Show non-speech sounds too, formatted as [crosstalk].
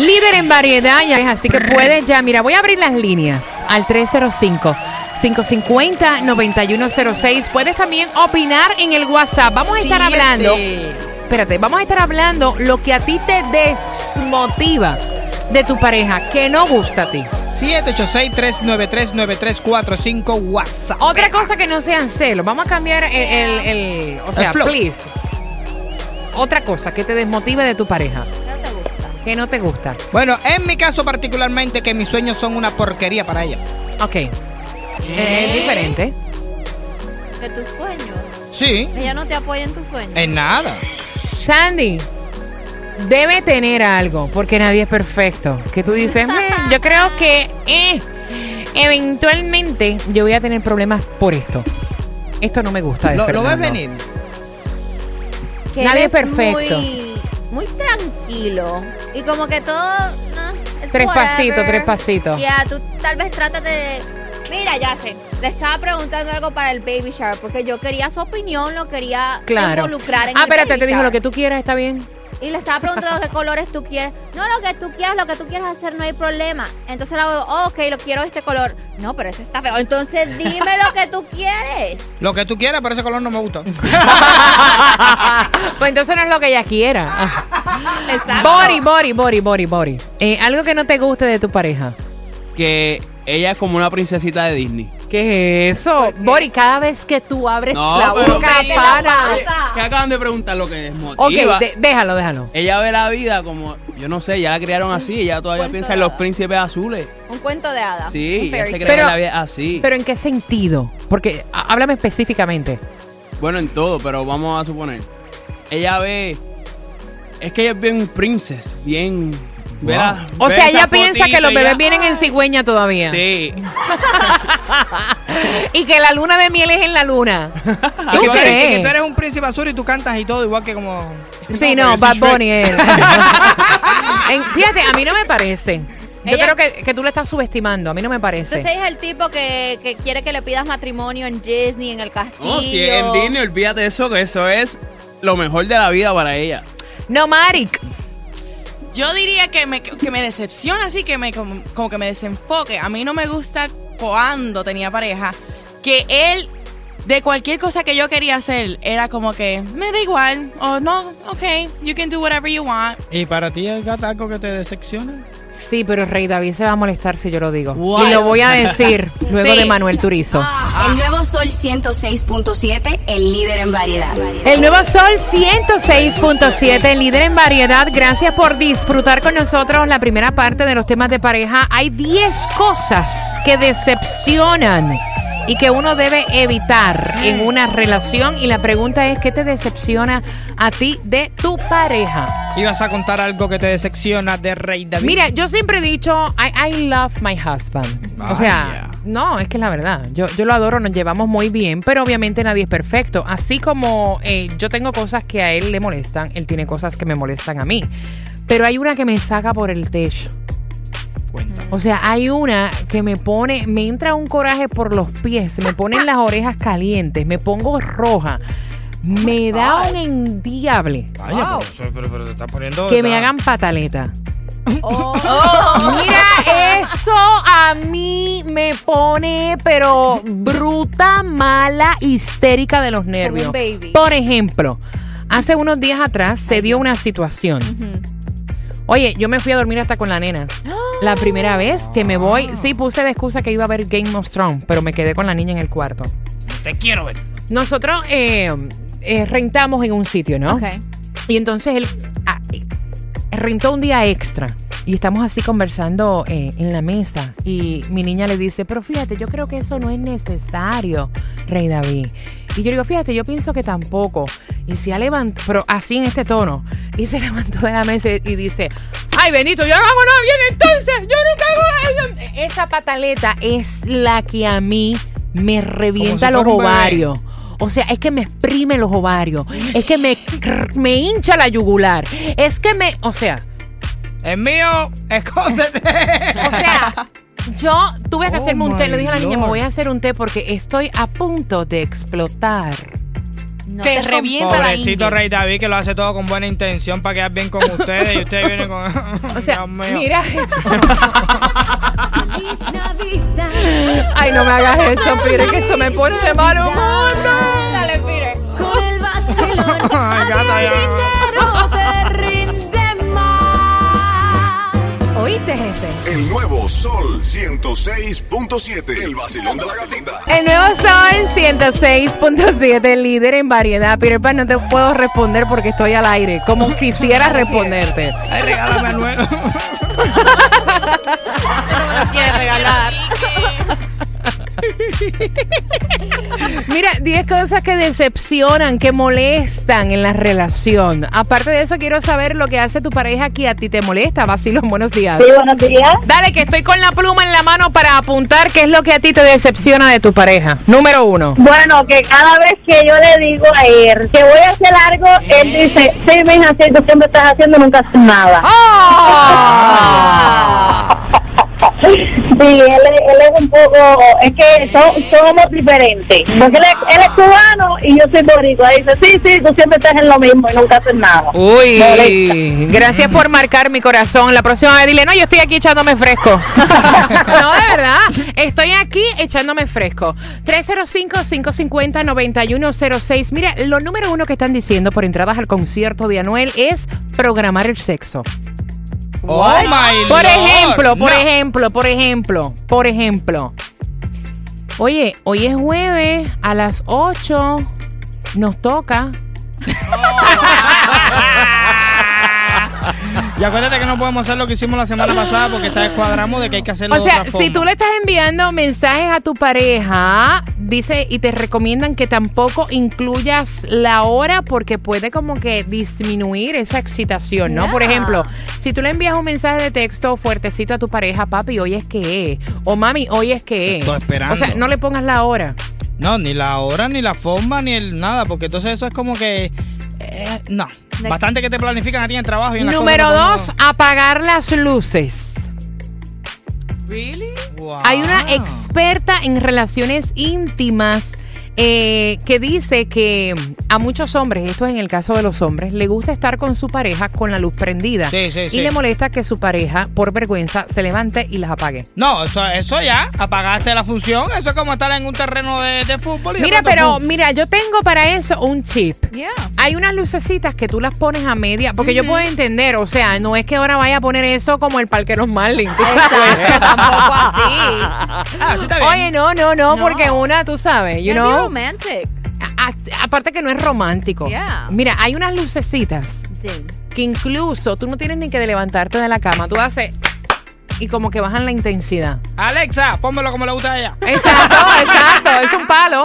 Líder en variedad, ya es así que puedes ya. Mira, voy a abrir las líneas al 305. 550-9106. Puedes también opinar en el WhatsApp. Vamos a estar hablando. Espérate, vamos a estar hablando lo que a ti te desmotiva de tu pareja, que no gusta a ti. 786-393-9345 WhatsApp. Otra cosa que no sean celos. Vamos a cambiar el, el- el- o sea, El please. Otra cosa que te desmotive de tu pareja. Que no te gusta. Bueno, en mi caso particularmente que mis sueños son una porquería para ella. Ok. Es diferente. Que tus sueños. Sí, Ella no te apoya en tus sueños. en nada. Sandy, debe tener algo, porque nadie es perfecto. Que tú dices, "Mm, yo creo que eh, eventualmente yo voy a tener problemas por esto. Esto no me gusta de Lo, lo ves Fernando. venir. Que nadie eres es perfecto. Muy, muy tranquilo. Y como que todo. it's Tres whatever. pasitos, tres pasitos. Ya, tú tal vez tratas de. Mira, ya sé. Le estaba preguntando algo para el baby shower porque yo quería su opinión, lo quería Claro. involucrar en Ah, el espérate, baby te dijo lo que tú quieras, está bien. Y le estaba preguntando qué colores tú quieres. No, lo que tú quieras, lo que tú quieras hacer, no hay problema. Entonces le hago, oh, ok, lo quiero este color. No, pero ese está feo. Entonces dime lo que tú quieres. [laughs] Lo que tú quieras, pero ese color no me gusta. pues entonces no es lo que ella quiera. [laughs] Exacto. Bori, Bori, Bori, Bori, Bori. Eh, algo que no te guste de tu pareja. que ella es como una princesita de Disney. ¿Qué es eso? Bori, cada vez que tú abres No, la pero- boca, la pana. boca. Que acaban de preguntar lo que Ok, desmotiva. de- déjalo, déjalo. Ella ve la vida como, yo no sé, ya la criaron así, ella todavía cuento piensa en de los hadas. príncipes azules. Un cuento de hadas. Sí, un ella fairy se cree Pero- que la vida es así. ¿Pero en qué sentido? Porque háblame específicamente. bueno, en todo, pero vamos a suponer. Ella ve, es que ella es bien princess, bien... la- O sea, ella piensa que los y bebés ya- vienen en cigüeña todavía. Sí. [laughs] Y que la luna de miel es en la luna. [laughs] Y ¿Tú que tú eres- crees? y que tú eres un príncipe azul y tú cantas y todo, igual que como. Sí, no, Bad Bunny es. [laughs] En- fíjate, a mí no me parece. Yo Ella- creo que, que tú le estás subestimando. A mí no me parece. Entonces es el tipo que, que quiere que le pidas matrimonio en Disney, en el castillo. No, si es en Disney, olvídate de eso, que eso es lo mejor de la vida para ella. No, Marik. Yo diría que me, que me decepciona así, que me como, como que me desenfoque. A mí no me gusta cuando tenía pareja que él de cualquier cosa que yo quería hacer era como que me da igual o no, ok, you can do whatever you want. ¿Y para ti gato algo que te decepciona? Sí, pero Rey David se va a molestar si yo lo digo. What? Y lo voy a [laughs] decir luego Sí. de Manuel Turizo. El nuevo Sol 106.7, el líder en variedad. El nuevo Sol 106.7, líder en variedad. Gracias por disfrutar con nosotros la primera parte de los temas de pareja. Hay 10 cosas que decepcionan y que uno debe evitar en una relación. Y la pregunta es, ¿qué te decepciona a ti de tu pareja? ¿Ibas a contar algo que te decepciona de Rey David? Mira, yo siempre he dicho, I, I love my husband. O sea, no, es que es la verdad. Yo, yo lo adoro, nos llevamos muy bien, pero obviamente nadie es perfecto. Así como eh, yo tengo cosas que a él le molestan, él tiene cosas que me molestan a mí. Pero hay una que me saca por el techo. O sea, hay una que me pone, me entra un coraje por los pies, se me ponen las orejas calientes, me pongo roja, me da un endiable Vaya, pero, pero- pero te estás poniendo. que me hagan pataleta. Oh. [laughs] Mira, eso a mí me pone, pero bruta, mala, histérica de los nervios. un baby. Por ejemplo, hace unos días atrás se dio una situación. Oye, yo me fui a dormir hasta con la nena. [gasps] La primera vez que me voy, sí puse de excusa que iba a ver Game of Thrones, pero me quedé con la niña en el cuarto. Te quiero ver. Nosotros eh, eh, rentamos en un sitio, ¿no? Ok. Y entonces él ah, rentó un día extra. Y estamos así conversando eh, en la mesa. Y mi niña le dice, pero fíjate, yo creo que eso no es necesario, Rey David. Y yo digo, fíjate, yo pienso que tampoco. Y se ha levantado, pero así en este tono. Y se [laughs] levantó de la mesa y dice, ay, Benito, yo no hago nada bien entonces. Yo nunca hago nada. Esa pataleta es la que a mí me revienta si los ovarios. O sea, es que me exprime los ovarios. Es que me, me hincha la yugular. Es que me. O sea, Es mío, escóndete. o sea, yo tuve que Oh hacerme un té. Le dije a la niña, me voy a hacer un té porque estoy a punto de explotar. No Te te revienta la Pobrecito. Rey David que lo hace todo con buena intención para quedar bien con ustedes y [laughs] ustedes vienen con. O sea, Dios mío. mira eso. Ay, no me hagas eso, Pire, que eso me pone de mal humor. Ay, gata, ya. dinero te rinde más. ¿Oíste, jefe? El nuevo Sol 106.7. El vacilón de la gatita. El nuevo Sol 106.7, líder en variedad. Peter Pan, no te puedo responder porque estoy al aire, como [laughs] quisiera responderte. Ay, regálame a nuevo. [laughs] [laughs] quiere regalar. Mira, 10 cosas que decepcionan, que molestan en la relación. Aparte de eso, quiero saber lo que hace tu pareja que a ti te molesta. Vacilón, buenos días. Sí, buenos días. Dale, que estoy con la pluma en la mano para apuntar qué es lo que a ti te decepciona de tu pareja. Número uno. Bueno, que cada vez que yo le digo a él que voy a hacer algo, él dice, sí, mija, sí, tú siempre estás haciendo, nunca haces nada. ¡Ah! Sí, él, es- él es un poco, es que so- somos diferentes. Porque él es, él es cubano y yo soy boricua. Dice, sí, sí, tú siempre estás en lo mismo y nunca haces nada. Uy, Molesta. gracias por marcar mi corazón. La próxima vez dile, no, yo estoy aquí echándome fresco. [laughs] no, de verdad. Estoy aquí echándome fresco. 305-550-9106. Mira, lo número uno que están diciendo por entradas al concierto de Anuel es programar el sexo. Oh my Por Lord. ejemplo, por No. ejemplo, por ejemplo, por ejemplo. Oye, hoy es jueves, a las 8 nos toca. Y acuérdate que no podemos hacer lo que hicimos la semana pasada porque esta vez cuadramos de que hay que hacerlo O sea, de otra forma. si tú le estás enviando mensajes a tu pareja, dice y te recomiendan que tampoco incluyas la hora porque puede como que disminuir esa excitación, ¿no? Por ejemplo, si tú le envías un mensaje de texto fuertecito a tu pareja, papi, hoy es que es, o mami, hoy es que es. Estoy esperando. O sea, no le pongas la hora. No, ni la hora, ni la forma, ni el nada, porque entonces eso es como que... eh, no, bastante que te planifican a ti en el trabajo y en Número dos, apagar las luces. ¿Really? Wow. Hay una experta en relaciones íntimas eh, que dice que a muchos hombres, esto es en el caso de los hombres, le gusta estar con su pareja con la luz prendida. Sí, sí, y sí. le molesta que su pareja, por vergüenza, se levante y las apague. No, eso, eso ya, apagaste la función, eso es como estar en un terreno de, de fútbol. Y Mira, pero mira, yo tengo para eso un chip. Yeah. Hay unas lucecitas que tú las pones a media, porque yo puedo entender, o sea, no es que ahora vaya a poner eso como el parque de los Marlins. tú sabes. Exacto, tampoco así. Ah, sí está bien. Oye, no, no, no, No. porque una, tú sabes, you know. Romantic. A- a- aparte que no es romántico. Yeah. Mira, hay unas lucecitas Sí. que incluso tú no tienes ni que de levantarte de la cama. Tú haces y como que bajan la intensidad. Alexa, pónmelo como le gusta a ella. Exacto, [laughs] exacto. Es un palo.